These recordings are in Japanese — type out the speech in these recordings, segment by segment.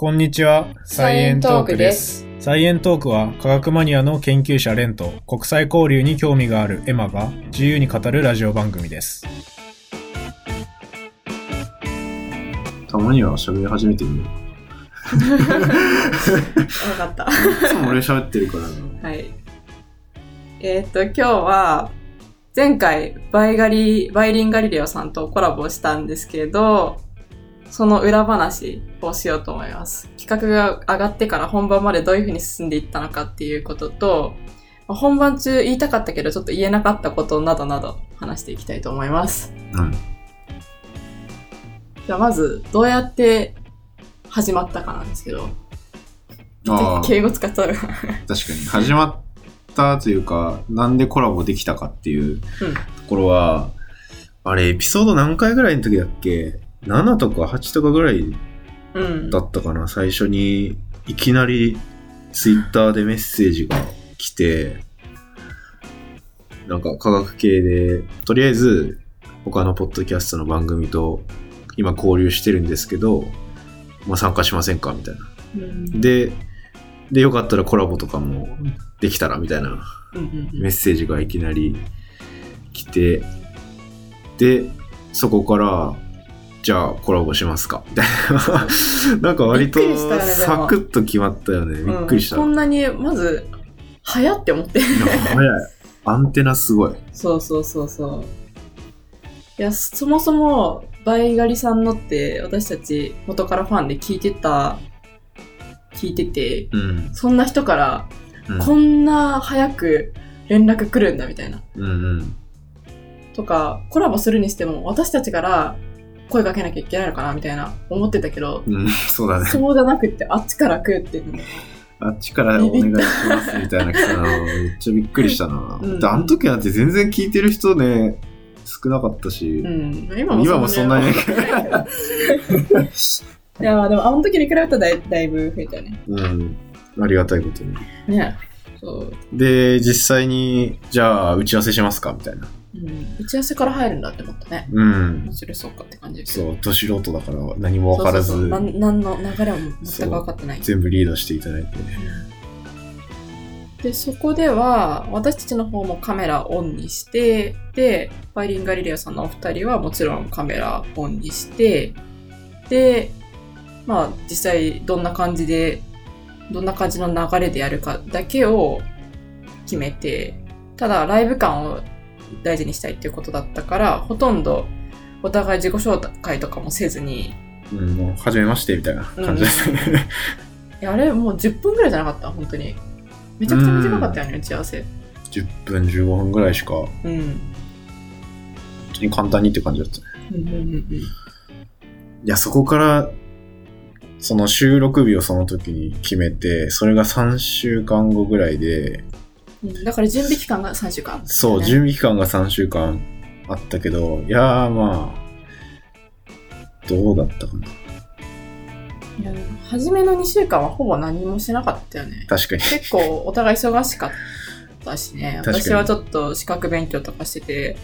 こんにちは、サイエントークです。サイエントークは科学マニアの研究者レンと国際交流に興味があるエマが自由に語るラジオ番組です。たまには喋り始めてみよう。わかった。いつも俺喋ってるからな。はい。えーっと、今日は、前回、バイガリ、バイリンガリレオさんとコラボしたんですけど、その裏話をしようと思います。企画が上がってから本番までどういう風に進んでいったのかっていうことと、まあ本番中言いたかったけどちょっと言えなかったことなどなど話していきたいと思います。うん。じゃあまず、どうやって始まったかなんですけど、敬語使っちゃう。確かに。始まったというか、なんでコラボできたかっていうところは、あれ、エピソード何回ぐらいの時だっけ？?7 とか8とかぐらいうん。だったかな、最初にいきなりツイッターでメッセージが来て、なんか科学系で、とりあえず他のポッドキャストの番組と今交流してるんですけど、まあ、参加しませんかみたいな。うんで、で、よかったらコラボとかもできたらみたいなうんうんうんメッセージがいきなり来て、で、そこから、じゃあコラボしますかみたいな。なんか割とサクッと決まったよね。びっくりした。うんこんなに、まず、早って思って。早い。アンテナすごい。そうそうそうそう。いや、そもそも、バイガリさんのって、私たち元からファンで聞いてた、聞いてて、うん。そんな人から、うんこんな早く連絡来るんだみたいな。うんうん。とか、コラボするにしても、私たちから声かけなきゃいけないのかなみたいな思ってたけど、うん、そうだね。そうじゃなくって、あっちから来るっていうのあっちからお願いしますみたいな来たのめっちゃびっくりしたな。うんであの時なんて全然聞いてる人ね、少なかったし、うん。今今もそんなに いや、でもあの時に比べたらだいだいぶ増えたよね。うん、ありがたいことに。ね。そう。で、実際に、じゃあ打ち合わせしますかみたいな。うん。打ち合わせから入るんだって思ったね。うん面。白そうかって感じですそう、ど素人だから何も分からずそうそうそうなんなんの流れも全く分かってない。全部リードしていただいて。で、そこでは、私たちの方もカメラオンにして、で、バイリンガリレオさんのお二人はもちろんカメラオンにして、で、まあ実際どんな感じで、どんな感じの流れでやるかだけを決めて、ただライブ感を大事にしたいっていうことだったから、ほとんどお互い自己紹介とかもせずに、うん、もう、初めましてみたいな感じですね。いやあれもう10分ぐらいじゃなかった？本当に。めちゃくちゃ短かったよね、打ち合わせ。10分、15分ぐらいしか、本うん。当に簡単にって感じだったね。うんうんうんうんいや、そこから、その収録日をその時に決めて、それが3週間後ぐらいで、うんだから準備期間が3週間、そう、準備期間が3週間あったけど、いやーまあ、どうだったかな。いや初めの2週間はほぼ何もしなかったよね。確かに。結構お互い忙しかったしね。私はちょっと資格勉強とかしてて、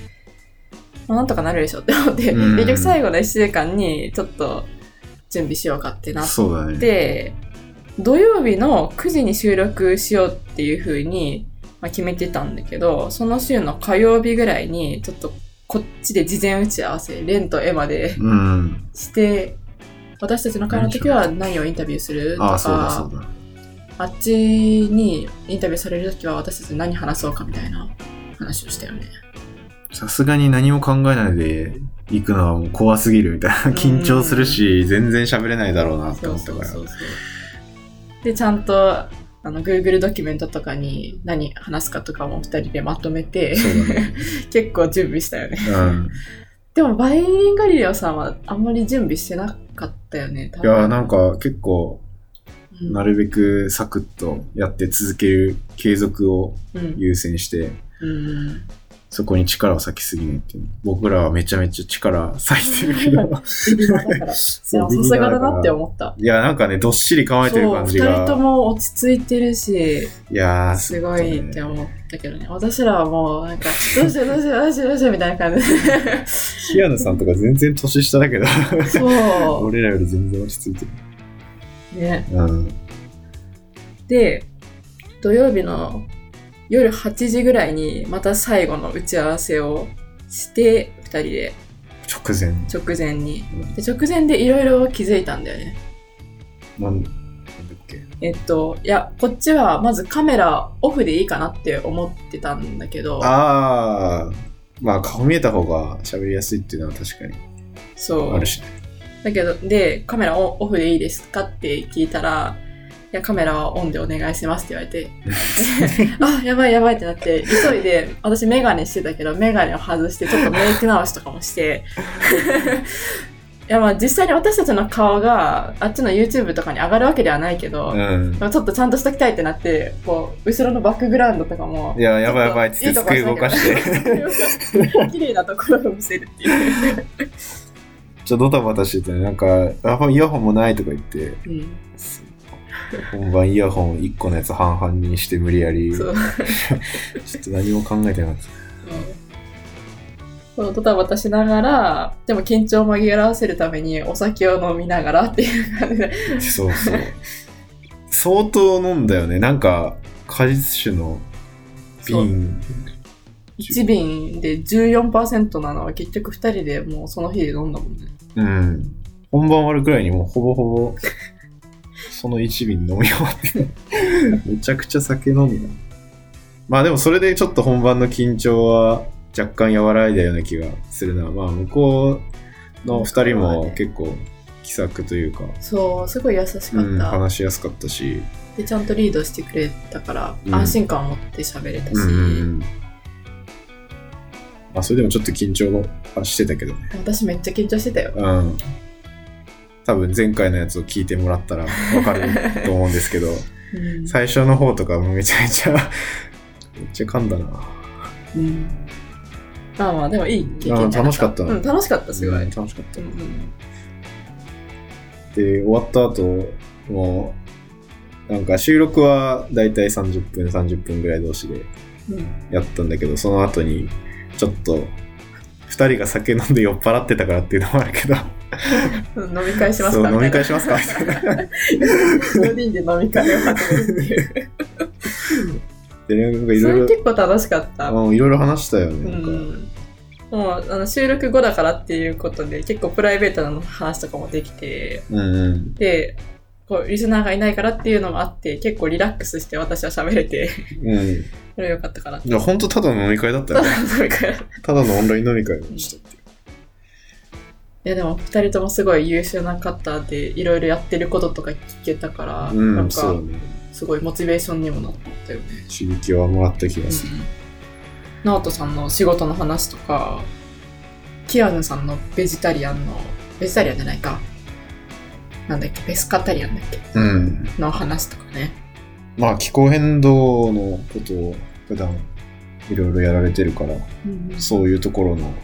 まあ、なんとかなるでしょって思って、うん結局最後の1週間にちょっと準備しようかってなっそうだね。て、土曜日の9時に収録しようっていう風に、まあ、決めてたんだけど、その週の火曜日ぐらいに、ちょっとこっちで事前打ち合わせ、レンとエマでうん。して、私たちの会の時は何をインタビューする？とか。あっちにインタビューされる時は私たち何話そうかみたいな話をしたよね。さすがに何も考えないで行くのはもう怖すぎるみたいな。緊張するし、全然喋れないだろうなって思ったから。で、ちゃんと、あの、Google ドキュメントとかに何話すかとかも二人でまとめて、ね。結構準備したよね。うん。でも、バイリンガリレオさんはあんまり準備してなかったよね、いや、なんか結構、うんなるべくサクッとやって続ける継続をうん優先して、うん。そこに力を割きすぎないっていう。僕らはめちゃめちゃ力割いてるけど。さすがだなって思った。いや、なんかね、どっしり構えてるそう、感じ二人とが。も落ち着いてるし、いやー、すごいって思ったけどね。私らはもう、なんか、どうしようどうしようどうしようどうしようみたいな感じで。シアヌさんとか全然年下だけど、そう。俺らより全然落ち着いてる。ね。うん。で、土曜日の夜8時ぐらいにまた最後の打ち合わせをして、2人で直前。直前に。うんで直前でいろいろ気づいたんだよね。なんだっけ？えっと、いや、こっちはまずカメラオフでいいかなって思ってたんだけど、ああ。まあ、顔見えた方が喋りやすいっていうのは確かにそうある。しね。だけど、で、カメラオオフでいいですかって聞いたら、いや、カメラはオンでお願いしますって言われて、あ、やばいやばいってなって、急いで、私メガネしてたけど、メガネを外して、ちょっとメイク直しとかもして、いや、まあ実際に私たちの顔が、あっちの YouTube とかに上がるわけではないけど、うん。ちょっとちゃんとしときたいってなって、こう、後ろのバックグラウンドとかもい、や、やばいやばいって机動かして。て、綺麗なところを見せるっていう。ちょっとドタバタしてて、なんか、あ、イヤホンもないとか言って、うん、本番イヤホン1個のやつ半々にして無理やり、ちょ。っと何も考えてなかった。そうドタバタしながら、でも緊張を紛らわせるためにお酒を飲みながらっていう感じで。そうそう。相当飲んだよね。なんか、果実酒の瓶。1瓶で14%なのは結局2人でもうその日で飲んだもんね。うん。本番終わるくらいにもうほぼほぼ、その1瓶飲み終わって。めちゃくちゃ酒飲んだ。まあでもそれでちょっと本番の緊張は若干和らいだような気がするな。まあ向こうの2人も結構気さくというか、そう、すごい優しかった。うん、話しやすかったし、で、ちゃんとリードしてくれたから、うん安心感を持って喋れたし、うん。まあそれでもちょっと緊張はしてたけどね。私めっちゃ緊張してたよ。うん。多分前回のやつを聞いてもらったらわかると思うんですけど、うん。最初の方とかもめちゃめちゃ、めっちゃ噛んだな。うん。まあまあ、でもいい経験じゃ楽しかった。うん、楽しかった、すごい。うん楽しかった。う。んうん。で、終わった後、もう、なんか収録はだいたい30分、30分ぐらい同士でうん。やったんだけど、その後に、ちょっと、二人が酒飲んで酔っ払ってたからっていうのもあるけど、うん飲み会しますか？飲み会しますか？みたいな。4人で飲み会を始めるっていう。で、なんかいそれろいろ、結構楽しかった。うんいろいろ話したよね。うなんかん。もうあの収録後だからっていうことで結構プライベートな話とかもできて、うんうん。で、こうリスナーがいないからっていうのもあって結構リラックスして私は喋れて、うん。それよかったかな。いや、ほんとただの飲み会だったよね。飲み会ただのオンライン飲み会をしたいやでも二人ともすごい優秀な方でいろいろやってることとか聞けたから、うん、なんか。すごいモチベーションにもなったよね。刺激はもらった気がする。ナオトさんの仕事の話とか、キアヌさんのベジタリアンの、ベジタリアンじゃないか。なんだっけ、ペスカタリアンだっけ？うん。の話とかね。まあ、気候変動のことを普段いろいろやられてるから、そういうところの、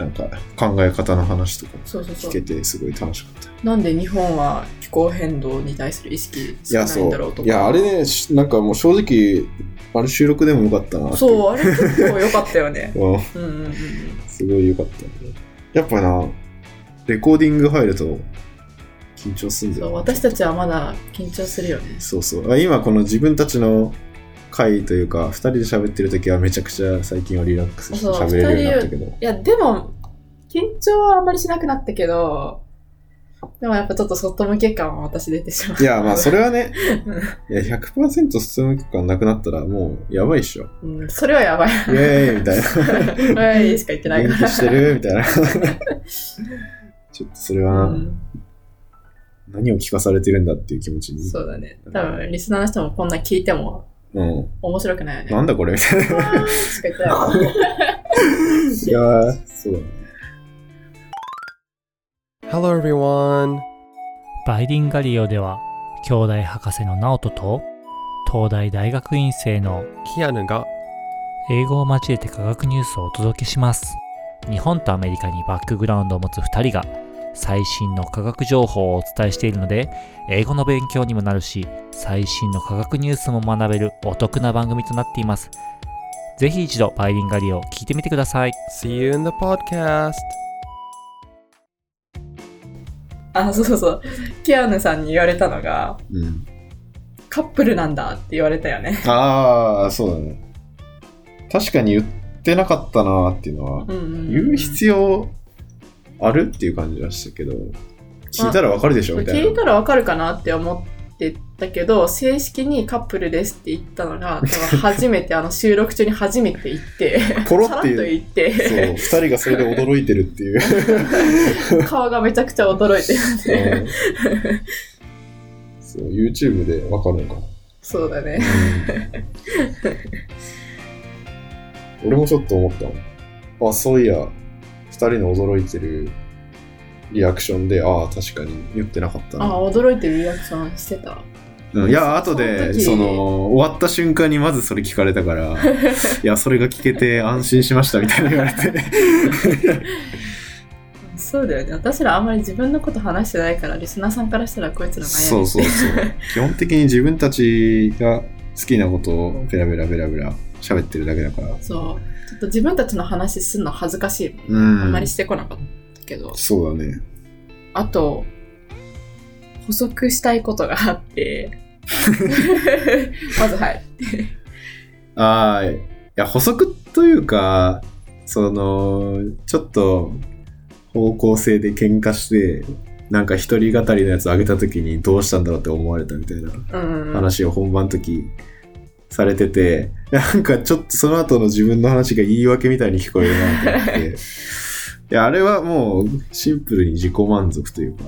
なんか考え方の話とか聞け。てすごい楽しかった。なんで日本は気候変動に対する意識い少ないんだろうと。か。ういや、あれね、しなんかもう正直、あれ収録でもよかったな。そう、あれ結構良かったよね。うん。うんうんうん。すごいよかった、ね。やっぱな、レコーディング入ると緊張すんだそうよな。私たちはまだ緊張するよね。そうそう。あ今この自分たちの回というか、二人で喋ってる時はめちゃくちゃ最近はリラックスして喋れるようになったけど。いや、でも、緊張はあんまりしなくなったけど、でもやっぱちょっと外向け感は私出てしまう。いや、まあそれはね、いや100%進む感なくなったらもうやばいっしょ。うん、それはやばい。イェーイみたいな。はい、しか言ってないから。元気してるみたいな。ちょっとそれはな、うん、何を聞かされてるんだっていう気持ちに。そうだね。多分、リスナーの人もこんな聞いてもうん。面白くないよね。なんだこれみたいな。しか言ってない。いやー、そうだね。Hello everyone. バイリンガリオでは兄弟博士のナオトと東大大学院生のキアヌが英語を交えて科学ニュースをお届けします日本とアメリカにバックグラウンドを持つ2人が最新の科学情報をお伝えしているので英語の勉強にもなるし最新の科学ニュースも学べるお得な番組となっていますぜひ一度バイリンガリオを聞いてみてください See you in the podcast. あ、そうそうそう。キアヌさんに言われたのが、うん。カップルなんだって言われたよね。ああ、そうだね。確かに言ってなかったなーっていうのは、うんうんうん言う必要あるっていう感じはしたけど、聞いたらわかるでしょみたいな。聞いたらわかるかなって思ってたけど、正式にカップルですって言ったのが、多分初めて、あの収録中に初めて言って、ポロって。言って、そう、二人がそれで驚いてるっていう。顔がめちゃくちゃ驚いてるんで。そう、YouTube でわかるのかな。そうだね。俺もちょっと思った。あ、そういや、二人の驚いてるリアクションで、ああ、確かに言ってなかったあ、な。驚いてるリアクションしてた。うんいや、後で、その終わった瞬間にまずそれ聞かれたから、いや、それが聞けて安心しましたみたいな言われて。そうだよね。私らあんまり自分のこと話してないから、リスナーさんからしたらこいつら悩そうそうそう。基本的に自分たちが好きなことをベラベラベラベラ喋ってるだけだから。そう。ちょっと自分たちの話すんの恥ずかしい。うん。あんまりしてこなかったけど。そうだね。あと、補足したいことがあって、まずはい。ああ、いや、補足というか、その、ちょっと方向性で喧嘩して、なんか一人語りのやつ上げた時にどうしたんだろうって思われたみたいなうん。話を本番の時されてて、なんかちょっとその後の自分の話が言い訳みたいに聞こえるなと思って。いや、あれはもうシンプルに自己満足というか、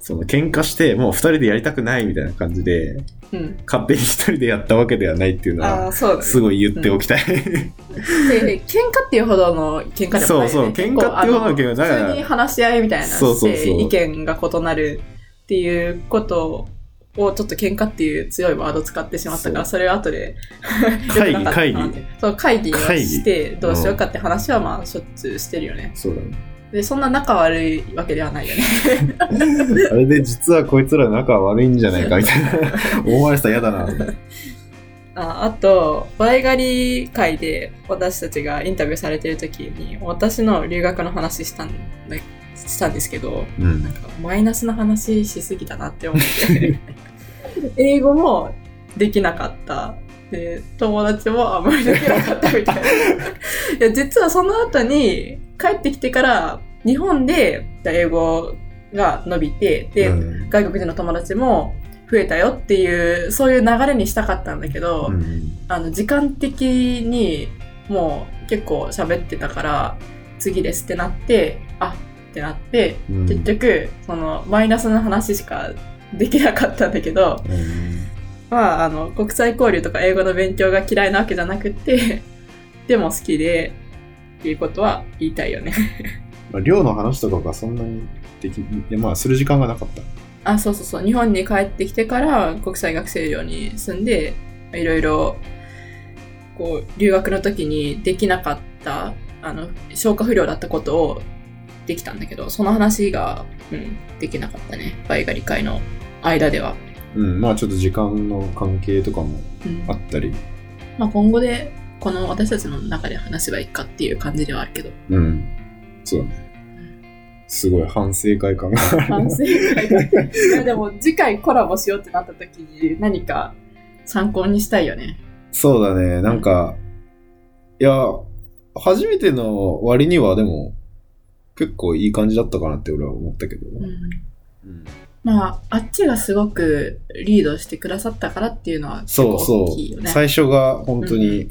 その喧嘩してもう二人でやりたくないみたいな感じで、うん。勝手に一人でやったわけではないっていうのは。すごい言っておきたい。で、喧嘩っていうほどの喧嘩でもないよね。そうそう喧嘩っていうほどの喧嘩だから普通に話し合いみたいなそうそうそうして意見が異なるっていうことをちょっと喧嘩っていう強いワード使ってしまったから、そそれを後で 会議良くなかったなってそう、会議を会議してどうしようかって話はまあしょっちゅうしてるよね。そうだね。で、そんな仲悪いわけではないよね。あれで実はこいつら仲悪いんじゃないかみたいな思われてたら嫌だな。ああと、バイガリ会で私たちがインタビューされてる時に、私の留学の話したんだしたんですけど、うんなん。かマイナスな話しすぎたなって思って。英語もできなかった。で、友達もあんまりできなかったみたいな。いや、実はその後に帰ってきてから、日本で英語が伸びて、で、うん外国人の友達も増えたよっていう、そういう流れにしたかったんだけど、うんあの、時間的にもう結構喋ってたから、次ですってなって、あってなって、うん結局、その、マイナスの話しかできなかったんだけど、うんまあ、あの、国際交流とか英語の勉強が嫌いなわけじゃなくて、でも好きで、っていうことは言いたいよね。まあ、寮の話とかがそんなにでき、いやまあ、する時間がなかった。あ、そうそうそう。日本に帰ってきてから国際学生寮に住んで、いろいろ、こう、留学の時にできなかった、あの、消化不良だったことをできたんだけど、その話が、うん、できなかったね。バイガリ会の間では。うん、まあちょっと時間の関係とかもうんあったり。まあ今後で、この私たちの中で話せばいいかっていう感じではあるけど。うん。そうだね。すごい反省会感がある。反省会が。いやでも次回コラボしようってなった時に何か参考にしたいよね。そうだね。なんか、いや、初めての割にはでも、結構いい感じだったかなって俺は思ったけど。うんうんまあ、あっちがすごくリードしてくださったからっていうのは結構そうそう。大きいよね。最初が本当に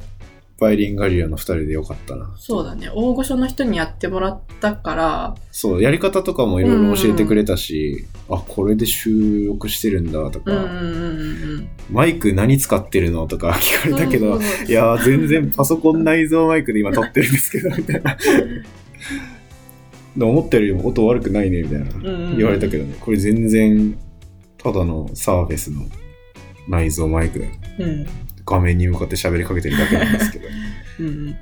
バイリンガリアの二人でよかったな。そうだね。大御所の人にやってもらったから、そう、やり方とかもいろいろ教えてくれたし、あ、これで収録してるんだとか、うんうんうんうんマイク何使ってるのとか 聞かうん。れたけど、そうそうそういやー全然パソコン内蔵マイクで今撮ってるんですけど、みたいな。で思ったよりも音悪くないね、みたいな言われたけどね、これ全然ただのサーフェスの内蔵マイクだよ。うん画面に向かって喋りかけてるだけなんですけど。うんうん。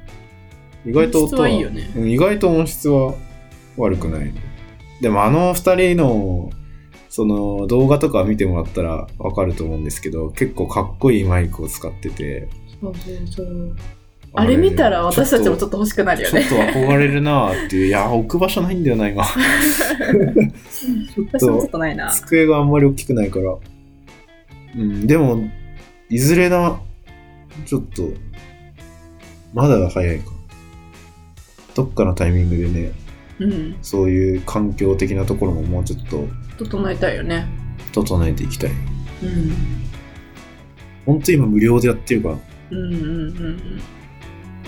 意外と音はね。うん意外と音質は悪くない。でもあの二人のその動画とか見てもらったらわかると思うんですけど、結構かっこいいマイクを使ってて、そうそうそう。あれ見たら私たちもちょっっと欲しくなるよね。ちょっと憧れるなーっていう。いや、置く場所ないんだよな、今。ち私もちょっとないなと、。机があんまり大きくないから。うん、でも、いずれな、ちょっと、まだ早いか。どっかのタイミングでね、うん。そういう環境的なところももうちょっと整えたいよね。整えていきたい。うん。ほんと今無料でやってるから。うんうんうんうん。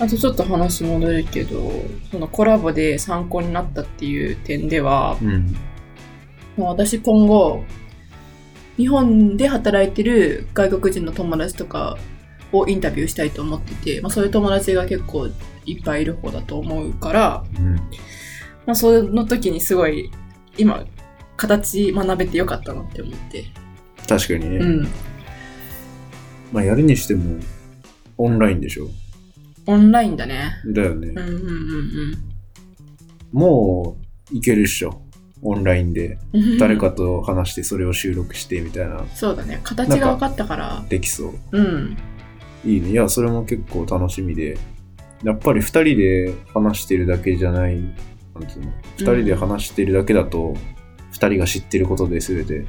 あとちょっと話戻るけど、そのコラボで参考になったっていう点では、うん。もう私今後、日本で働いてる外国人の友達とかをインタビューしたいと思ってて、まあそういう友達が結構いっぱいいる方だと思うから、うん。まあその時にすごい今、形学べてよかったなって思って。確かにね。うん。まあやるにしても、オンラインでしょ。オンラインだね。だよね。うんうんうんもう、いけるっしょ。オンラインで。うん。誰かと話してそれを収録してみたいな、そうだね。形が分かったから。できそう。うん。いいね。いや、それも結構楽しみで。やっぱり二人で話してるだけじゃない、なんつうの？二人で話してるだけだと、二人が知ってることで全て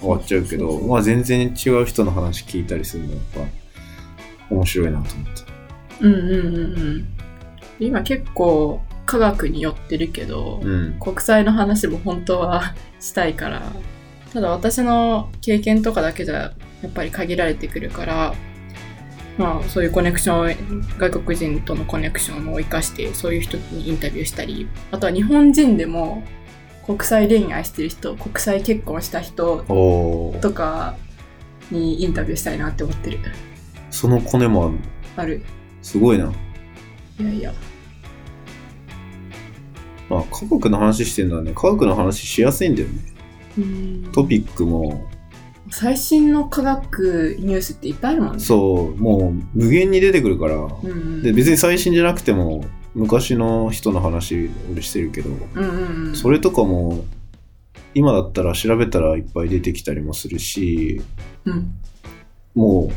終わっちゃうけど、まあ全然違う人の話聞いたりするのやっぱ面白いなと思った。うんうんうんうん。今結構科学に寄ってるけど、うん。国際の話も本当はしたいから、ただ私の経験とかだけじゃやっぱり限られてくるから、まあそういうコネクションを、外国人とのコネクションを活かして、そういう人にインタビューしたり、あとは日本人でも国際恋愛してる人、国際結婚した人とかにインタビューしたいなって思ってる。そのコネもあるの？ある。すごいな。いやいや。まあ、科学の話してるのはね、科学の話しやすいんだよね。うんトピックも、最新の科学ニュースっていっぱいあるもんね。そう、もう無限に出てくるから、うんうん。で、別に最新じゃなくても、昔の人の話俺してるけど、うんうんうん。それとかも、今だったら調べたらいっぱい出てきたりもするし、うん。もう、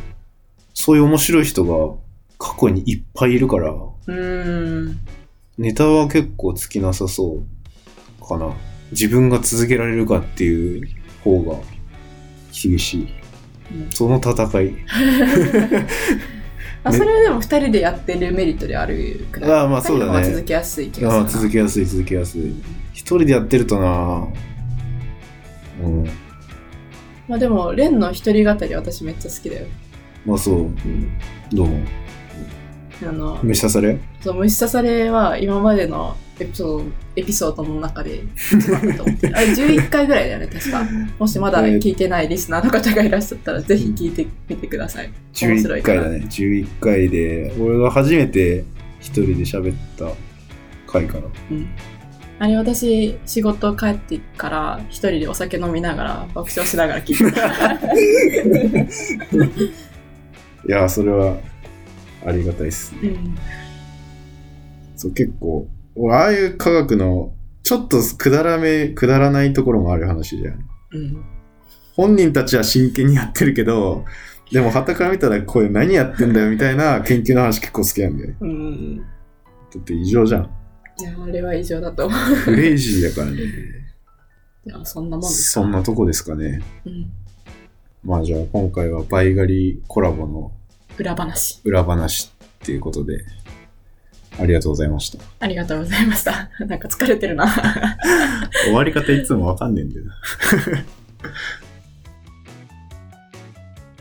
そういう面白い人が過去にいっぱいいるから、うーん。ネタは結構尽きなさそうかな。自分が続けられるかっていう方が厳しい。うんその戦い。あ、ねそれはでも二人でやってるメリットであるくらい。ああまあそうだね続けやすい気がするな。ああ続けやすい続けやすい。一人でやってるとなうん。まあでも、レンの一人語り私めっちゃ好きだよ。まあそう。どうも。あの、虫刺されそう虫刺されは今までのエピソードエピソードの中で一番だと思ってる。あれ11回ぐらいだよね、確か。もしまだ聞いてないリスナーの方がいらっしゃったら、ぜひ聞いてみてください。面白11いから。回だね。11回で、俺が初めて一人で喋った回かな。うんあれ私、仕事帰ってから一人でお酒飲みながら爆笑しながら聞いてた。いや、それはありがたいっすね。うんそう、結構、俺ああいう科学の、ちょっとくだらめ、くだらないところもある話じゃん。うん本人たちは真剣にやってるけど、でも、旗から見たら、これ何やってんだよみたいな研究の話結構好きなんだよね。うん。だって異常じゃん。いや、あれは異常だと思クレイジーだからね。う。いや、そんなもんです。そんなとこですかね。うん。まあじゃあ今回はバイガリコラボの裏話。裏話っていうことで、ありがとうございました。ありがとうございました。なんか疲れてるな。終わり方いつもわかんねえんだよな。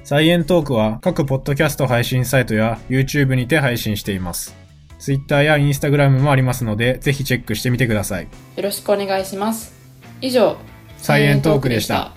サイエントークは各ポッドキャスト配信サイトや YouTube にて配信しています。Twitter や Instagram もありますので、ぜひチェックしてみてください。よろしくお願いします。以上、サイエントークでした。